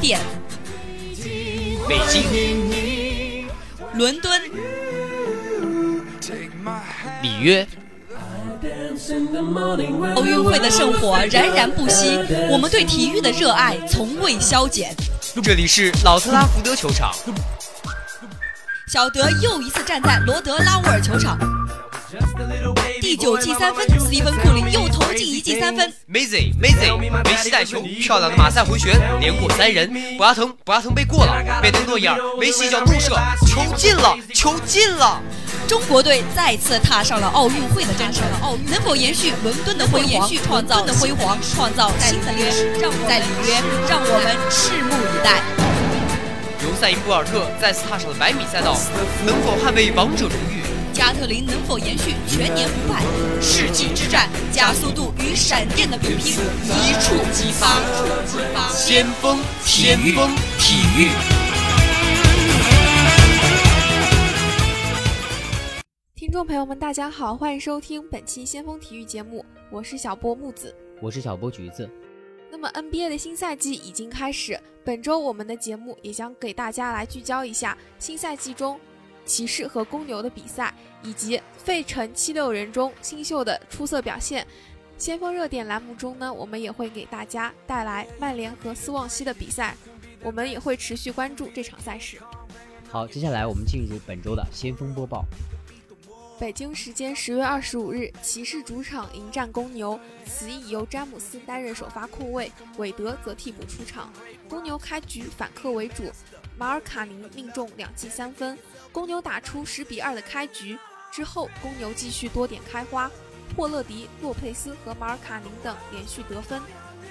典、北京、伦敦、里约，奥运会的圣火冉冉不息，我们对体育的热爱从未消减。这里是老特拉福德球场，小德又一次站在罗德拉沃尔球场。第九记三分，斯蒂芬库里又投进一记三分。Mazy Mazy，梅西带球，漂亮的马赛回旋，连过三人。博阿滕，博阿滕被过了，贝登诺伊尔，梅西脚怒射，球进了，球进了！中国队再次踏上了奥运会的征程，能否延续伦敦的辉煌，创造的辉煌，创造新的历史？在里约，让我们拭目以待。尤塞因·博尔特再次踏上了百米赛道，能否捍卫王者荣誉？加特林能否延续全年不败？世纪之战，加速度与闪电的比拼一触即发。先锋体育，体育。听众朋友们，大家好，欢迎收听本期先锋体育节目，我是小波木子，我是小波橘子。那么 NBA 的新赛季已经开始，本周我们的节目也将给大家来聚焦一下新赛季中。骑士和公牛的比赛，以及费城七六人中新秀的出色表现。先锋热点栏目中呢，我们也会给大家带来曼联和斯旺西的比赛，我们也会持续关注这场赛事。好，接下来我们进入本周的先锋播报。北京时间十月二十五日，骑士主场迎战公牛，此役由詹姆斯担任首发控卫，韦德则替补出场。公牛开局反客为主。马尔卡宁命中两记三分，公牛打出十比二的开局。之后，公牛继续多点开花，霍勒迪、洛佩斯和马尔卡宁等连续得分。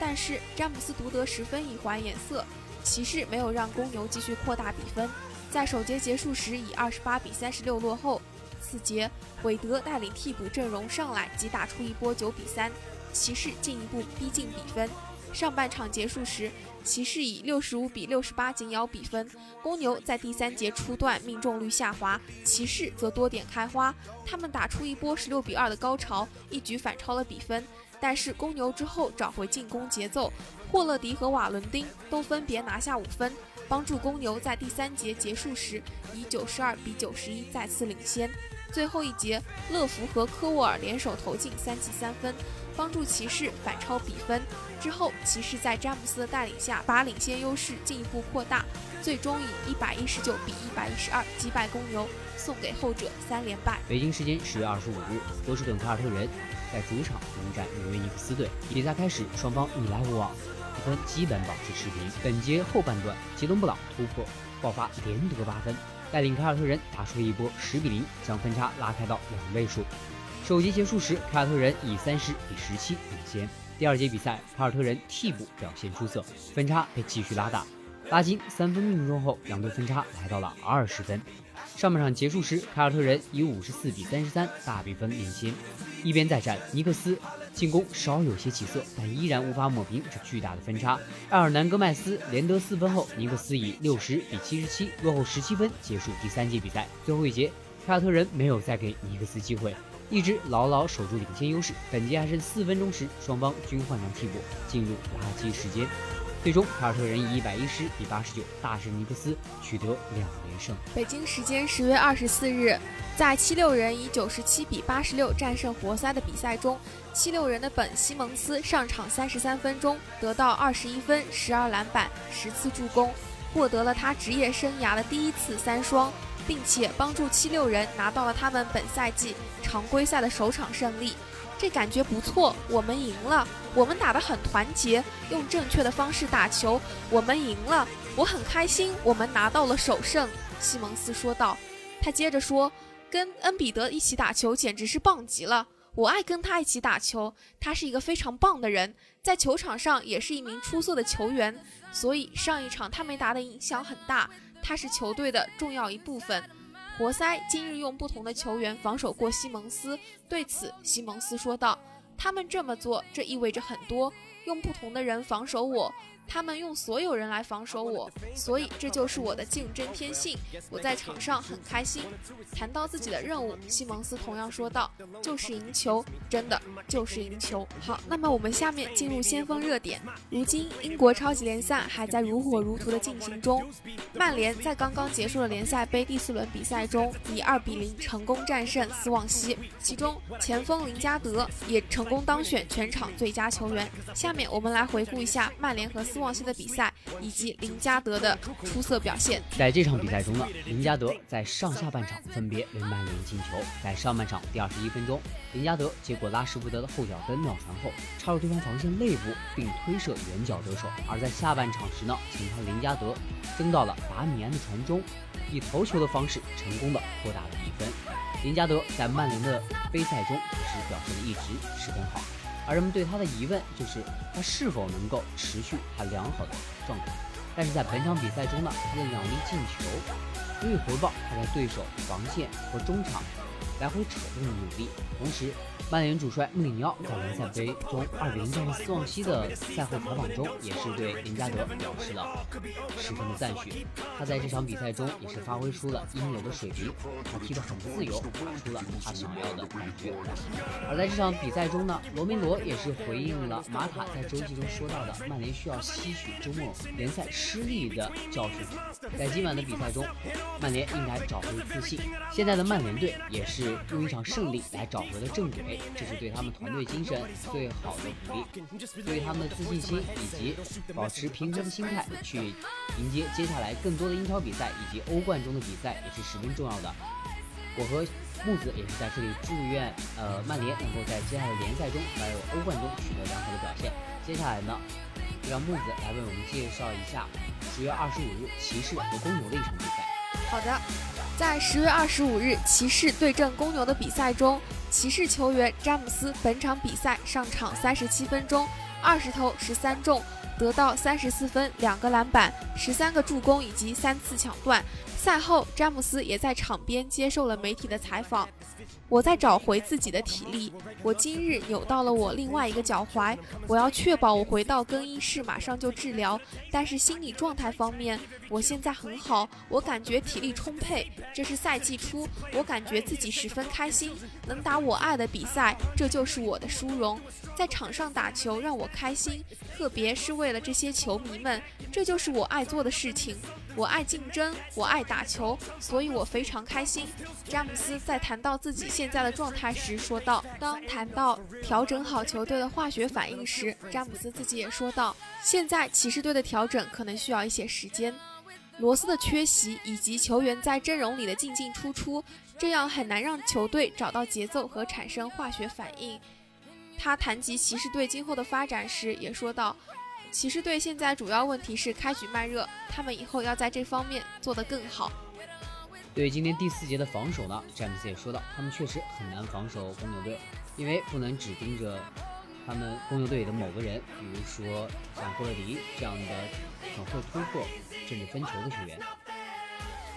但是詹姆斯独得十分以还颜色，骑士没有让公牛继续扩大比分，在首节结束时以二十八比三十六落后。次节，韦德带领替补阵容上来即打出一波九比三，骑士进一步逼近比分。上半场结束时，骑士以六十五比六十八紧咬比分。公牛在第三节初段命中率下滑，骑士则多点开花，他们打出一波十六比二的高潮，一举反超了比分。但是公牛之后找回进攻节奏，霍勒迪和瓦伦丁都分别拿下五分，帮助公牛在第三节结束时以九十二比九十一再次领先。最后一节，乐福和科沃尔联手投进三记三分。帮助骑士反超比分之后，骑士在詹姆斯的带领下，把领先优势进一步扩大，最终以一百一十九比一百一十二击败公牛，送给后者三连败。北京时间十月二十五日，波士顿凯尔特人在主场迎战纽约尼克斯队。比赛开始，双方你来我往，比分基本保持持平。本节后半段，杰伦布朗突破爆发，连得八分，带领凯尔特人打出了一波十比零，将分差拉开到两位数。首节结束时，凯尔特人以三十比十七领先。第二节比赛，凯尔特人替补表现出色，分差被继续拉大。拉金三分命中后，两队分差来到了二十分。上半场结束时，凯尔特人以五十四比三十三大比分领先。一边再战，尼克斯进攻稍有些起色，但依然无法抹平这巨大的分差。埃尔南戈麦斯连得四分后，尼克斯以六十比七十七落后十七分结束第三节比赛。最后一节，凯尔特人没有再给尼克斯机会。一直牢牢守住领先优势。本节还剩四分钟时，双方均换上替补，进入垃圾时间。最终凯尔特人以一百一十比八十九大胜尼克斯，取得两连胜。北京时间十月二十四日，在七六人以九十七比八十六战胜活塞的比赛中，七六人的本·西蒙斯上场三十三分钟，得到二十一分、十二篮板、十次助攻，获得了他职业生涯的第一次三双，并且帮助七六人拿到了他们本赛季常规赛的首场胜利。这感觉不错，我们赢了，我们打得很团结，用正确的方式打球，我们赢了，我很开心，我们拿到了首胜。西蒙斯说道。他接着说：“跟恩比德一起打球简直是棒极了，我爱跟他一起打球，他是一个非常棒的人，在球场上也是一名出色的球员，所以上一场他没打的影响很大，他是球队的重要一部分。”活塞今日用不同的球员防守过西蒙斯，对此西蒙斯说道：“他们这么做，这意味着很多，用不同的人防守我。”他们用所有人来防守我，所以这就是我的竞争天性。我在场上很开心。谈到自己的任务，西蒙斯同样说道：“就是赢球，真的就是赢球。”好，那么我们下面进入先锋热点。如今英国超级联赛还在如火如荼的进行中，曼联在刚刚结束的联赛杯第四轮比赛中以二比零成功战胜斯旺西，其中前锋林加德也成功当选全场最佳球员。下面我们来回顾一下曼联和。斯旺西的比赛以及林加德的出色表现。在这场比赛中呢，林加德在上下半场分别为曼联进球。在上半场第二十一分钟，林加德接过拉什福德的后脚跟妙传后，插入对方防线内部并推射远角得手。而在下半场时呢，前锋林加德争到了达米安的传中，以头球的方式成功的扩大了比分。林加德在曼联的杯赛中也是表现的一直十分好。而人们对他的疑问就是他是否能够持续他良好的状态。但是在本场比赛中呢，他的两粒进球足以回报他的对手防线和中场来回扯动的努力，同时。曼联主帅穆里尼奥在联赛杯中2比0战胜斯旺西的赛后采访中，也是对林加德表示了十分的赞许。他在这场比赛中也是发挥出了应有的水平，他踢得很自由，打出了他想要的感觉。而在这场比赛中呢，罗梅罗也是回应了马塔在周记中说到的，曼联需要吸取周末联赛失利的教训。在今晚的比赛中，曼联应该找回自信。现在的曼联队也是用一场胜利来找回了正轨。这是对他们团队精神最好的鼓励，对他们的自信心以及保持平和的心态去迎接接下来更多的英超比赛以及欧冠中的比赛也是十分重要的。我和木子也是在这里祝愿呃曼联能够在接下来的联赛中还有欧冠中取得良好的表现。接下来呢，就让木子来为我们介绍一下十月二十五日骑士和公牛的一场比赛。好的，在十月二十五日骑士对阵公牛的比赛中。骑士球员詹姆斯本场比赛上场三十七分钟，二十投十三中，得到三十四分、两个篮板、十三个助攻以及三次抢断。赛后，詹姆斯也在场边接受了媒体的采访。我在找回自己的体力。我今日扭到了我另外一个脚踝，我要确保我回到更衣室马上就治疗。但是心理状态方面，我现在很好，我感觉体力充沛。这是赛季初，我感觉自己十分开心，能打我爱的比赛，这就是我的殊荣。在场上打球让我开心，特别是为了这些球迷们，这就是我爱做的事情。我爱竞争，我爱打球，所以我非常开心。詹姆斯在谈到自己现在的状态时说道：“当谈到调整好球队的化学反应时，詹姆斯自己也说道，现在骑士队的调整可能需要一些时间。罗斯的缺席以及球员在阵容里的进进出出，这样很难让球队找到节奏和产生化学反应。”他谈及骑士队今后的发展时也说道。骑士队现在主要问题是开局慢热，他们以后要在这方面做得更好。对今天第四节的防守呢，詹姆斯也说到，他们确实很难防守公牛队，因为不能只盯着他们公牛队的某个人，比如说像霍勒迪这样的很会突破甚至分球的球员。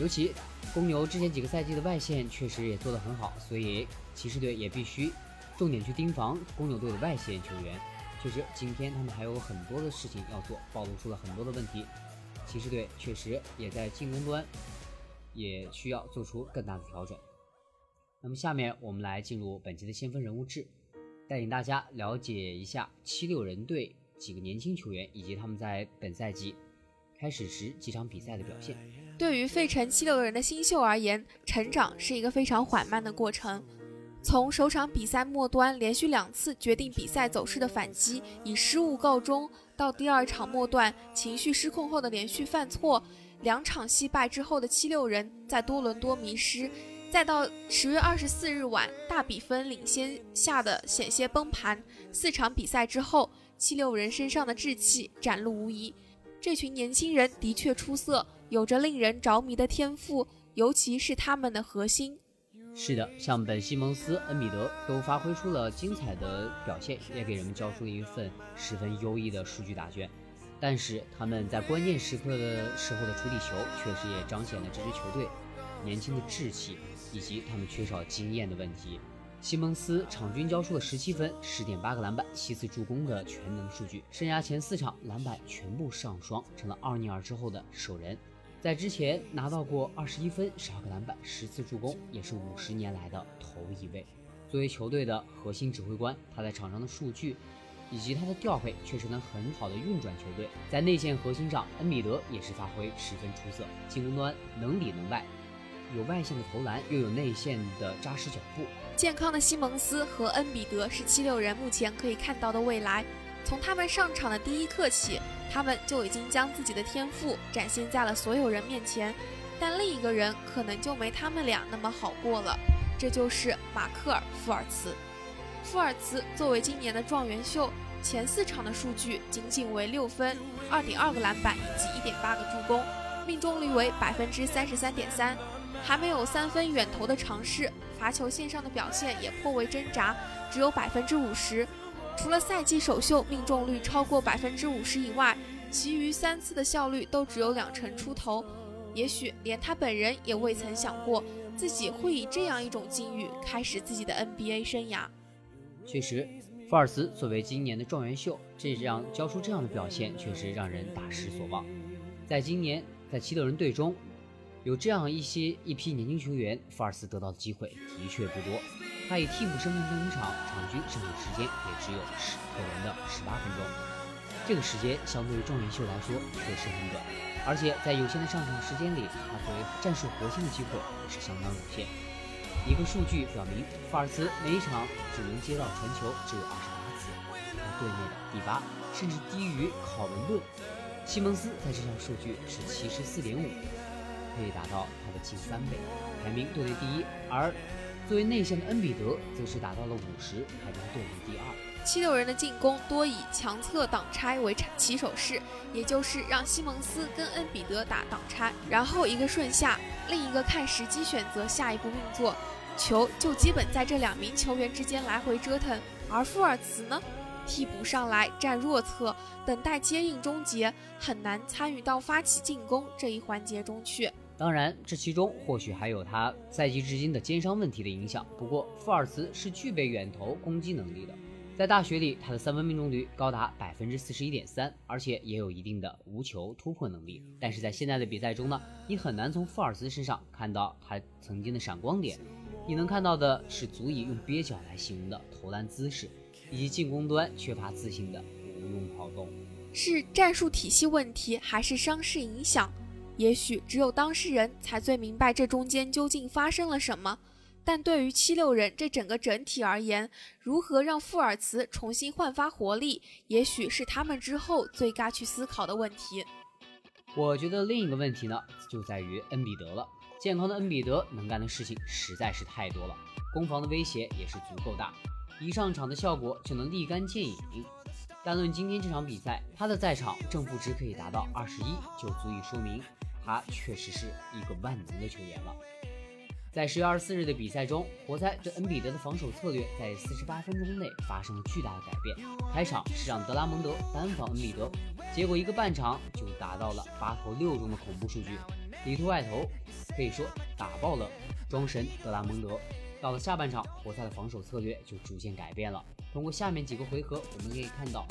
尤其公牛之前几个赛季的外线确实也做得很好，所以骑士队也必须重点去盯防公牛队的外线球员。确实，今天他们还有很多的事情要做，暴露出了很多的问题。骑士队确实也在进攻端也需要做出更大的调整。那么，下面我们来进入本期的先锋人物志，带领大家了解一下七六人队几个年轻球员以及他们在本赛季开始时几场比赛的表现。对于费城七六人的新秀而言，成长是一个非常缓慢的过程。从首场比赛末端连续两次决定比赛走势的反击以失误告终，到第二场末段情绪失控后的连续犯错，两场惜败之后的七六人在多伦多迷失，再到十月二十四日晚大比分领先下的险些崩盘。四场比赛之后，七六人身上的志气展露无遗。这群年轻人的确出色，有着令人着迷的天赋，尤其是他们的核心。是的，像本西蒙斯、恩比德都发挥出了精彩的表现，也给人们交出了一份十分优异的数据答卷。但是他们在关键时刻的时候的处理球，确实也彰显了这支球队年轻的志气以及他们缺少经验的问题。西蒙斯场均交出了十七分、十点八个篮板、七次助攻的全能数据，生涯前四场篮板全部上双，成了奥尼尔之后的首人。在之前拿到过二十一分、十二个篮板、十次助攻，也是五十年来的头一位。作为球队的核心指挥官，他在场上的数据以及他的调配，确实能很好的运转球队。在内线核心上，恩比德也是发挥十分出色，进攻端能里能外，有外线的投篮，又有内线的扎实脚步。健康的西蒙斯和恩比德是七六人目前可以看到的未来。从他们上场的第一刻起，他们就已经将自己的天赋展现在了所有人面前。但另一个人可能就没他们俩那么好过了，这就是马克尔·富尔茨。富尔茨作为今年的状元秀，前四场的数据仅仅为六分、二点二个篮板以及一点八个助攻，命中率为百分之三十三点三，还没有三分远投的尝试，罚球线上的表现也颇为挣扎，只有百分之五十。除了赛季首秀命中率超过百分之五十以外，其余三次的效率都只有两成出头。也许连他本人也未曾想过自己会以这样一种境遇开始自己的 NBA 生涯。确实，福尔斯作为今年的状元秀，这样交出这样的表现，确实让人大失所望。在今年在七六人队中，有这样一些一批年轻球员，福尔茨得到的机会的确不多。他以替补身份登场，场均上场时间也只有十可怜的十八分钟。这个时间相对于状元秀来说确实很短，而且在有限的上场时间里，他作为战术核心的机会也是相当有限。一个数据表明，福尔茨每一场只能接到传球只有二十八次，而队内的第八，甚至低于考文顿。西蒙斯在这项数据是七十四点五，可以达到他的近三倍，排名队内第一。而作为内线的恩比德则是达到了五十，排名队内第二。七六人的进攻多以强侧挡拆为起手式，也就是让西蒙斯跟恩比德打挡拆，然后一个顺下，另一个看时机选择下一步运作，球就基本在这两名球员之间来回折腾。而富尔茨呢，替补上来站弱侧，等待接应终结，很难参与到发起进攻这一环节中去。当然，这其中或许还有他赛季至今的肩伤问题的影响。不过，富尔茨是具备远投攻击能力的，在大学里，他的三分命中率高达百分之四十一点三，而且也有一定的无球突破能力。但是在现在的比赛中呢，你很难从富尔茨身上看到他曾经的闪光点，你能看到的是足以用蹩脚来形容的投篮姿势，以及进攻端缺乏自信的无用跑动。是战术体系问题，还是伤势影响？也许只有当事人才最明白这中间究竟发生了什么，但对于七六人这整个整体而言，如何让富尔茨重新焕发活力，也许是他们之后最该去思考的问题。我觉得另一个问题呢，就在于恩比德了。健康的恩比德能干的事情实在是太多了，攻防的威胁也是足够大，一上场的效果就能立竿见影。单论今天这场比赛，他的在场正负值可以达到二十一，就足以说明。他确实是一个万能的球员了。在十月二十四日的比赛中，活塞对恩比德的防守策略在四十八分钟内发生了巨大的改变。开场是让德拉蒙德单防恩比德，结果一个半场就达到了八投六中的恐怖数据，里突外投，可以说打爆了庄神德拉蒙德。到了下半场，活塞的防守策略就逐渐改变了。通过下面几个回合，我们可以看到，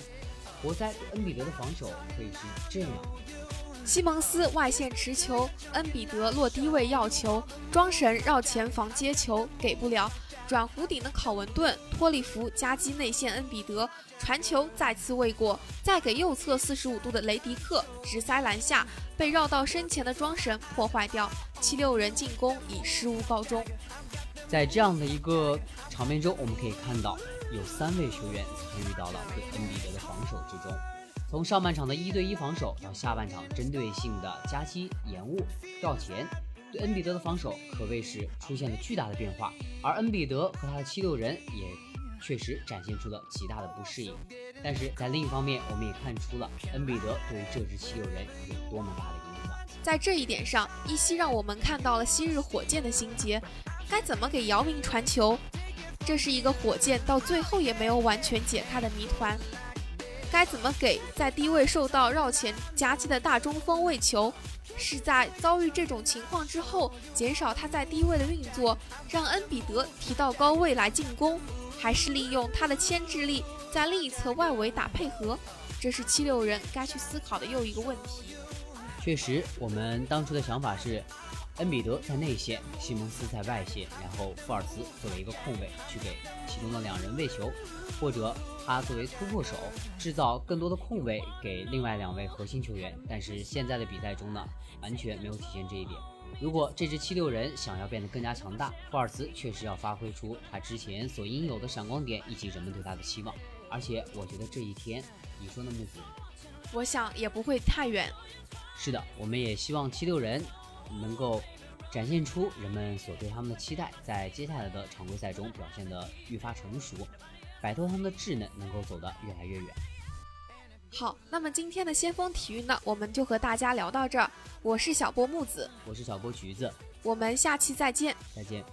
活塞对恩比德的防守可以是这样。西蒙斯外线持球，恩比德落低位要球，庄神绕前防接球给不了，转弧顶的考文顿，托里弗夹击内线恩比德，传球再次未果，再给右侧四十五度的雷迪克直塞篮下，被绕到身前的庄神破坏掉，七六人进攻以失误告终。在这样的一个场面中，我们可以看到有三位球员参与到了对恩比德的防守之中。从上半场的一对一防守到下半场针对性的夹击、延误、绕前，对恩比德的防守可谓是出现了巨大的变化。而恩比德和他的七六人也确实展现出了极大的不适应。但是在另一方面，我们也看出了恩比德对于这支七六人有多么大的影响。在这一点上，依稀让我们看到了昔日火箭的心结。该怎么给姚明传球？这是一个火箭到最后也没有完全解开的谜团。该怎么给在低位受到绕前夹击的大中锋喂球？是在遭遇这种情况之后，减少他在低位的运作，让恩比德提到高位来进攻，还是利用他的牵制力在另一侧外围打配合？这是七六人该去思考的又一个问题。确实，我们当初的想法是。恩比德在内线，西蒙斯在外线，然后富尔茨作为一个控卫去给其中的两人喂球，或者他作为突破手制造更多的空位给另外两位核心球员。但是现在的比赛中呢，完全没有体现这一点。如果这支七六人想要变得更加强大，富尔茨确实要发挥出他之前所应有的闪光点以及人们对他的期望。而且我觉得这一天，你说呢，木子？我想也不会太远。是的，我们也希望七六人。能够展现出人们所对他们的期待，在接下来的常规赛中表现得愈发成熟，摆脱他们的稚嫩，能够走得越来越远。好，那么今天的先锋体育呢，我们就和大家聊到这儿。我是小波木子，我是小波橘子，我们下期再见，再见。